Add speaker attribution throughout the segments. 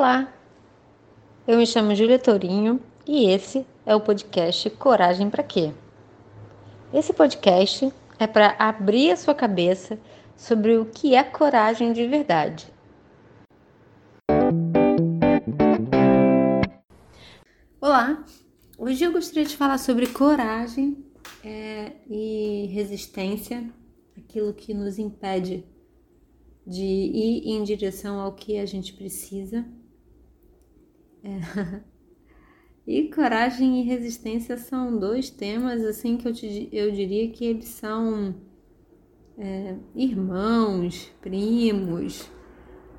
Speaker 1: Olá, eu me chamo Júlia Tourinho e esse é o podcast Coragem para Quê? Esse podcast é para abrir a sua cabeça sobre o que é coragem de verdade. Olá, hoje eu gostaria de falar sobre coragem é, e resistência, aquilo que nos impede de ir em direção ao que a gente precisa. É. E coragem e resistência são dois temas assim que eu, te, eu diria que eles são é, irmãos, primos,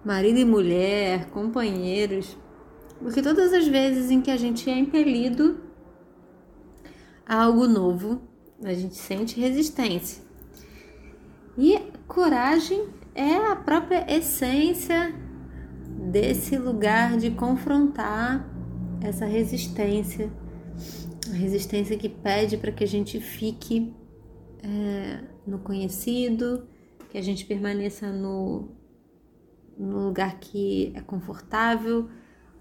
Speaker 1: marido e mulher, companheiros, porque todas as vezes em que a gente é impelido a algo novo, a gente sente resistência. E coragem é a própria essência desse lugar de confrontar essa resistência, a resistência que pede para que a gente fique é, no conhecido, que a gente permaneça no, no lugar que é confortável,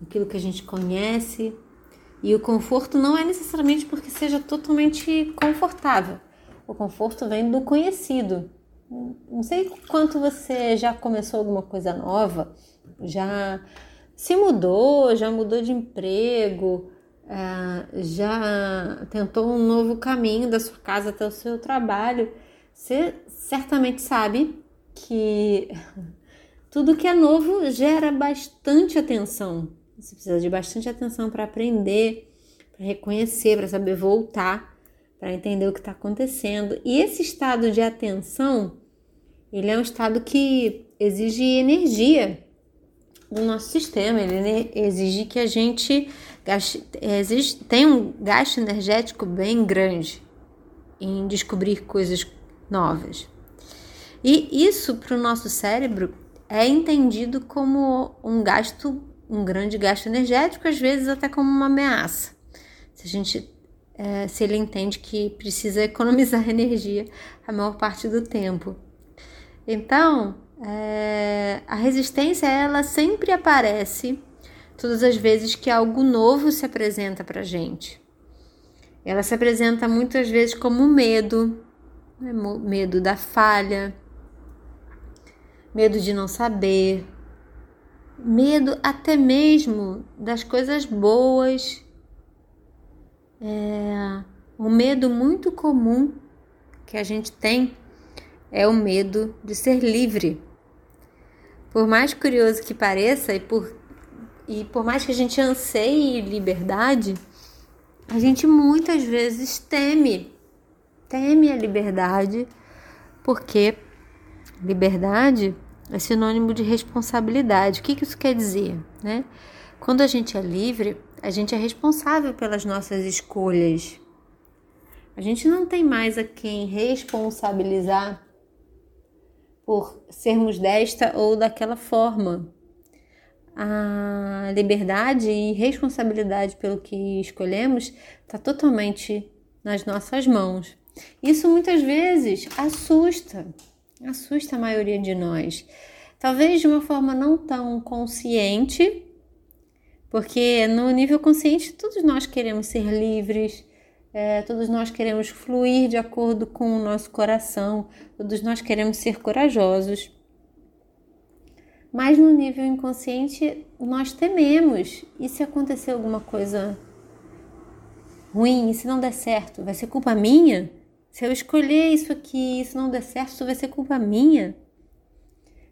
Speaker 1: aquilo que a gente conhece. E o conforto não é necessariamente porque seja totalmente confortável. O conforto vem do conhecido. Não sei quanto você já começou alguma coisa nova, já se mudou, já mudou de emprego, é, já tentou um novo caminho da sua casa até o seu trabalho. Você certamente sabe que tudo que é novo gera bastante atenção. Você precisa de bastante atenção para aprender, para reconhecer, para saber voltar, para entender o que está acontecendo. E esse estado de atenção ele é um estado que exige energia do nosso sistema, ele exige que a gente gaste, exige, tenha um gasto energético bem grande em descobrir coisas novas. E isso para o nosso cérebro é entendido como um gasto, um grande gasto energético, às vezes até como uma ameaça. Se a gente é, se ele entende que precisa economizar energia a maior parte do tempo. Então, é, a resistência ela sempre aparece todas as vezes que algo novo se apresenta para gente. Ela se apresenta muitas vezes como medo, né? medo da falha, medo de não saber, medo até mesmo das coisas boas. É um medo muito comum que a gente tem é o medo de ser livre. Por mais curioso que pareça e por, e por mais que a gente anseie liberdade, a gente muitas vezes teme, teme a liberdade, porque liberdade é sinônimo de responsabilidade. O que isso quer dizer? Né? Quando a gente é livre, a gente é responsável pelas nossas escolhas. A gente não tem mais a quem responsabilizar por sermos desta ou daquela forma. A liberdade e responsabilidade pelo que escolhemos está totalmente nas nossas mãos. Isso muitas vezes assusta, assusta a maioria de nós. Talvez de uma forma não tão consciente, porque no nível consciente todos nós queremos ser livres, é, todos nós queremos fluir de acordo com o nosso coração, todos nós queremos ser corajosos. Mas no nível inconsciente, nós tememos. E se acontecer alguma coisa ruim, e se não der certo, vai ser culpa minha? Se eu escolher isso aqui isso não der certo, isso vai ser culpa minha?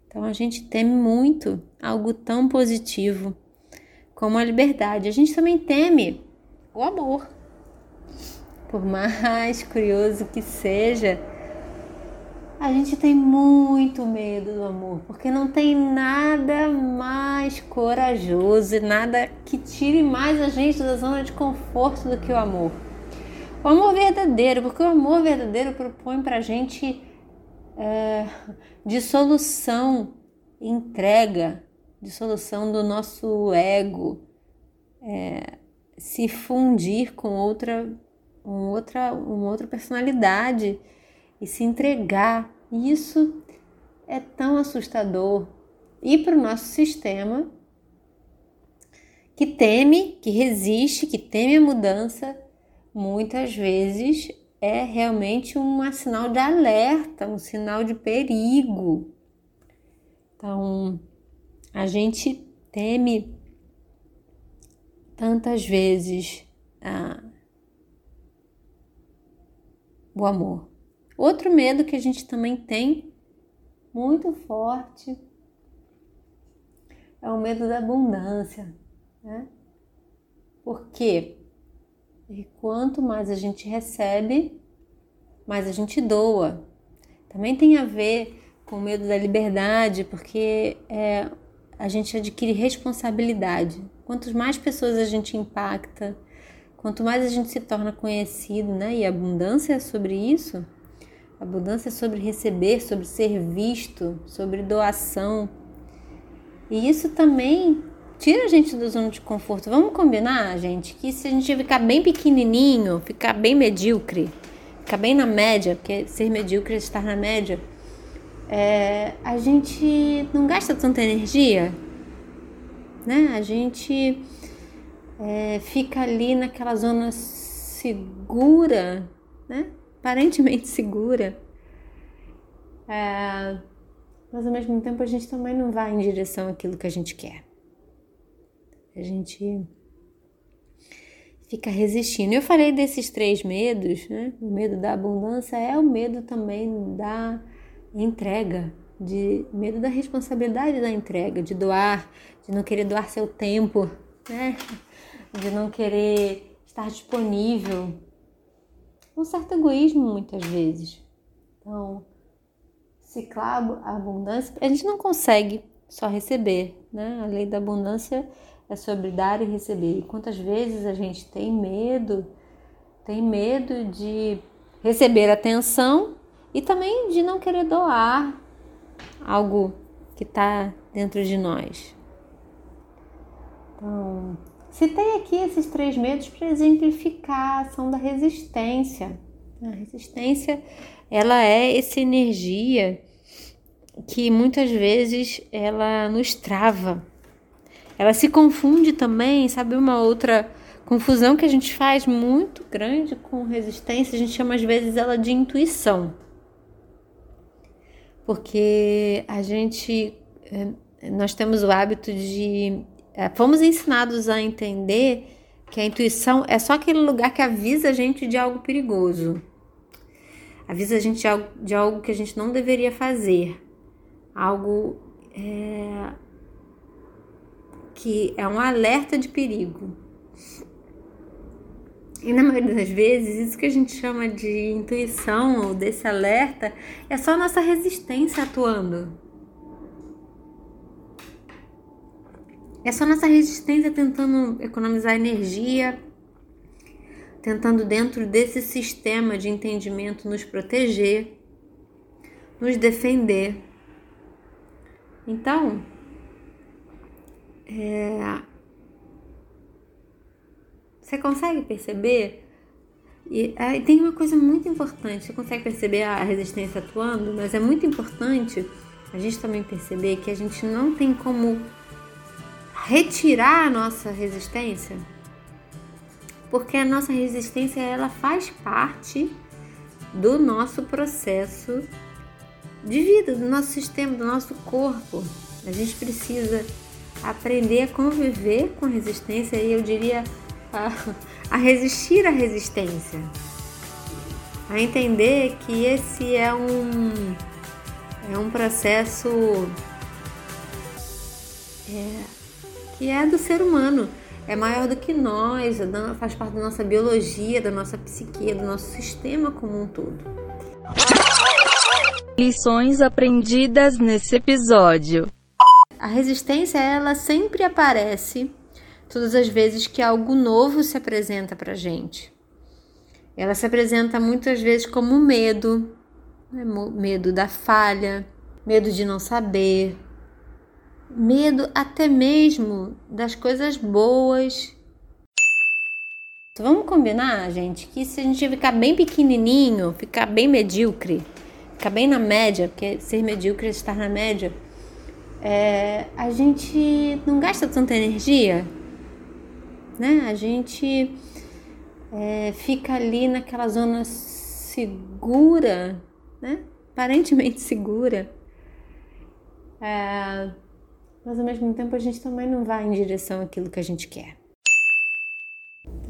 Speaker 1: Então a gente teme muito algo tão positivo como a liberdade. A gente também teme o amor. Por mais curioso que seja, a gente tem muito medo do amor, porque não tem nada mais corajoso e nada que tire mais a gente da zona de conforto do que o amor. O amor verdadeiro, porque o amor verdadeiro propõe para a gente é, dissolução, entrega, dissolução do nosso ego, é, se fundir com outra uma outra, uma outra personalidade e se entregar. Isso é tão assustador. E para o nosso sistema, que teme, que resiste, que teme a mudança, muitas vezes é realmente um sinal de alerta, um sinal de perigo. Então, a gente teme tantas vezes ah, o amor. Outro medo que a gente também tem muito forte é o medo da abundância, né? Porque e quanto mais a gente recebe, mais a gente doa. Também tem a ver com o medo da liberdade, porque é, a gente adquire responsabilidade. Quanto mais pessoas a gente impacta, quanto mais a gente se torna conhecido, né? E abundância é sobre isso. Abundância é sobre receber, sobre ser visto, sobre doação. E isso também tira a gente da zona de conforto. Vamos combinar, gente, que se a gente ficar bem pequenininho, ficar bem medíocre, ficar bem na média, porque ser medíocre é estar na média, é, a gente não gasta tanta energia, né? A gente é, fica ali naquela zona segura, né? Aparentemente segura. É, mas ao mesmo tempo a gente também não vai em direção àquilo que a gente quer. A gente fica resistindo. Eu falei desses três medos, né? O medo da abundância é o medo também da entrega, de medo da responsabilidade da entrega, de doar, de não querer doar seu tempo, né? De não querer estar disponível. Um certo egoísmo muitas vezes. Então, ciclar a abundância, a gente não consegue só receber, né? A lei da abundância é sobre dar e receber. E quantas vezes a gente tem medo, tem medo de receber atenção e também de não querer doar algo que está dentro de nós. Então, citei aqui esses três medos para exemplificar a ação da resistência. A resistência, ela é essa energia que muitas vezes ela nos trava, ela se confunde também, sabe? Uma outra confusão que a gente faz muito grande com resistência, a gente chama às vezes ela de intuição. Porque a gente, eh, nós temos o hábito de. Eh, fomos ensinados a entender que a intuição é só aquele lugar que avisa a gente de algo perigoso, avisa a gente de algo, de algo que a gente não deveria fazer, algo é, que é um alerta de perigo. E na maioria das vezes, isso que a gente chama de intuição ou desse alerta é só a nossa resistência atuando. É só nossa resistência tentando economizar energia, tentando, dentro desse sistema de entendimento, nos proteger, nos defender. Então, é... Você consegue perceber? E aí tem uma coisa muito importante, você consegue perceber a resistência atuando, mas é muito importante a gente também perceber que a gente não tem como retirar a nossa resistência, porque a nossa resistência ela faz parte do nosso processo de vida, do nosso sistema, do nosso corpo. A gente precisa aprender a conviver com resistência e eu diria a, a resistir à resistência. A entender que esse é um, é um processo é, que é do ser humano, é maior do que nós, é faz parte da nossa biologia, da nossa psique, do nosso sistema como um todo.
Speaker 2: Lições aprendidas nesse episódio.
Speaker 1: A resistência, ela sempre aparece todas as vezes que algo novo se apresenta para gente. Ela se apresenta muitas vezes como medo, né? medo da falha, medo de não saber, medo até mesmo das coisas boas. Então, vamos combinar, gente, que se a gente ficar bem pequenininho, ficar bem medíocre, ficar bem na média, porque ser medíocre é estar na média, é, a gente não gasta tanta energia, né? A gente é, fica ali naquela zona segura, né? Aparentemente segura. É, mas ao mesmo tempo a gente também não vai em direção àquilo que a gente quer.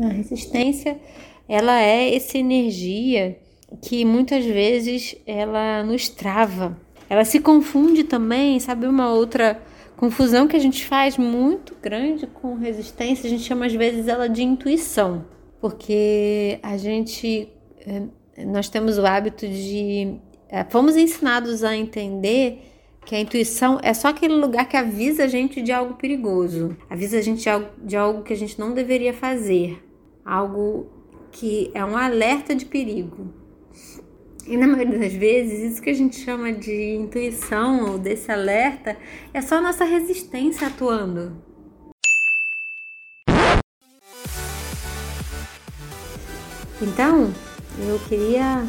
Speaker 1: A resistência, ela é essa energia que muitas vezes ela nos trava. Ela se confunde também, sabe uma outra confusão que a gente faz muito grande com resistência, a gente chama às vezes ela de intuição, porque a gente eh, nós temos o hábito de eh, fomos ensinados a entender que a intuição é só aquele lugar que avisa a gente de algo perigoso, avisa a gente de algo, de algo que a gente não deveria fazer, algo que é um alerta de perigo. E na maioria das vezes, isso que a gente chama de intuição ou desse alerta é só nossa resistência atuando. Então, eu queria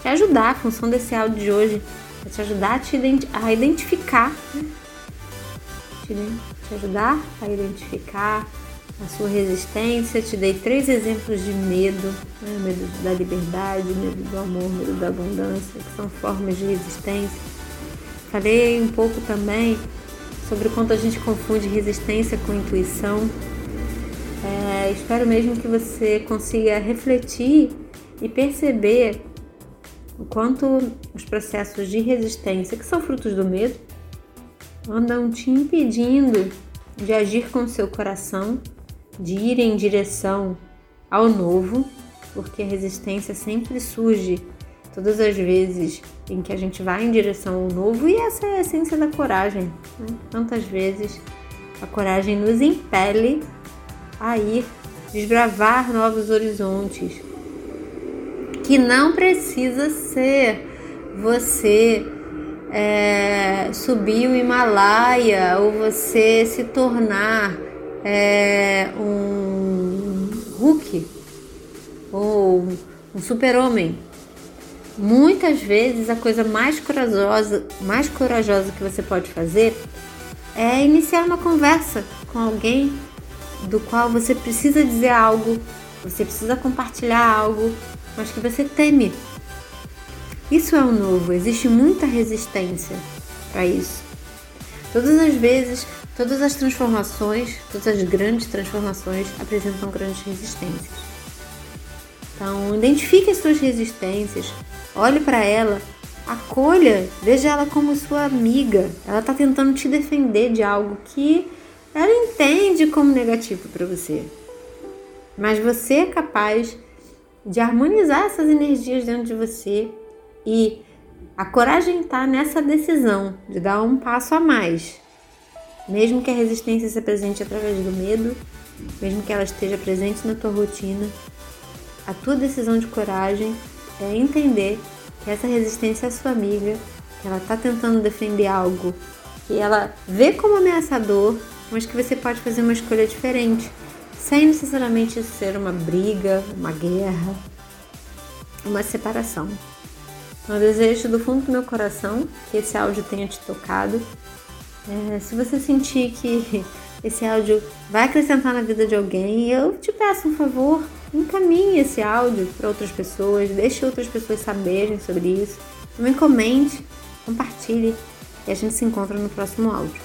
Speaker 1: te ajudar, a função desse áudio de hoje é te ajudar a, te a identificar, né? te, te ajudar a identificar a sua resistência. Te dei três exemplos de medo: né? medo da liberdade, medo do amor, medo da abundância, que são formas de resistência. Falei um pouco também sobre o quanto a gente confunde resistência com intuição. É, espero mesmo que você consiga refletir e perceber o quanto os processos de resistência, que são frutos do medo, andam te impedindo de agir com seu coração de ir em direção ao novo, porque a resistência sempre surge todas as vezes em que a gente vai em direção ao novo, e essa é a essência da coragem. Né? Vezes a coragem nos impele a ir desbravar novos horizontes, que não precisa ser você é, subir o Himalaia ou você se tornar é, um Hulk ou um super-homem. Muitas vezes a coisa mais corajosa, mais corajosa que você pode fazer é iniciar uma conversa com alguém do qual você precisa dizer algo, você precisa compartilhar algo, mas que você teme. Isso é o novo, existe muita resistência para isso. Todas as vezes Todas as transformações, todas as grandes transformações apresentam grandes resistências. Então, identifique as suas resistências, olhe para ela, acolha, veja ela como sua amiga. Ela está tentando te defender de algo que ela entende como negativo para você. Mas você é capaz de harmonizar essas energias dentro de você e a coragem está nessa decisão de dar um passo a mais, mesmo que a resistência se apresente através do medo, mesmo que ela esteja presente na tua rotina, a tua decisão de coragem é entender que essa resistência é sua amiga, que ela está tentando defender algo que ela vê como ameaçador, mas que você pode fazer uma escolha diferente, sem necessariamente ser uma briga, uma guerra, uma separação. Eu desejo do fundo do meu coração que esse áudio tenha te tocado é, se você sentir que esse áudio vai acrescentar na vida de alguém, eu te peço um favor, encaminhe esse áudio para outras pessoas, deixe outras pessoas saberem sobre isso. Também comente, compartilhe e a gente se encontra no próximo áudio.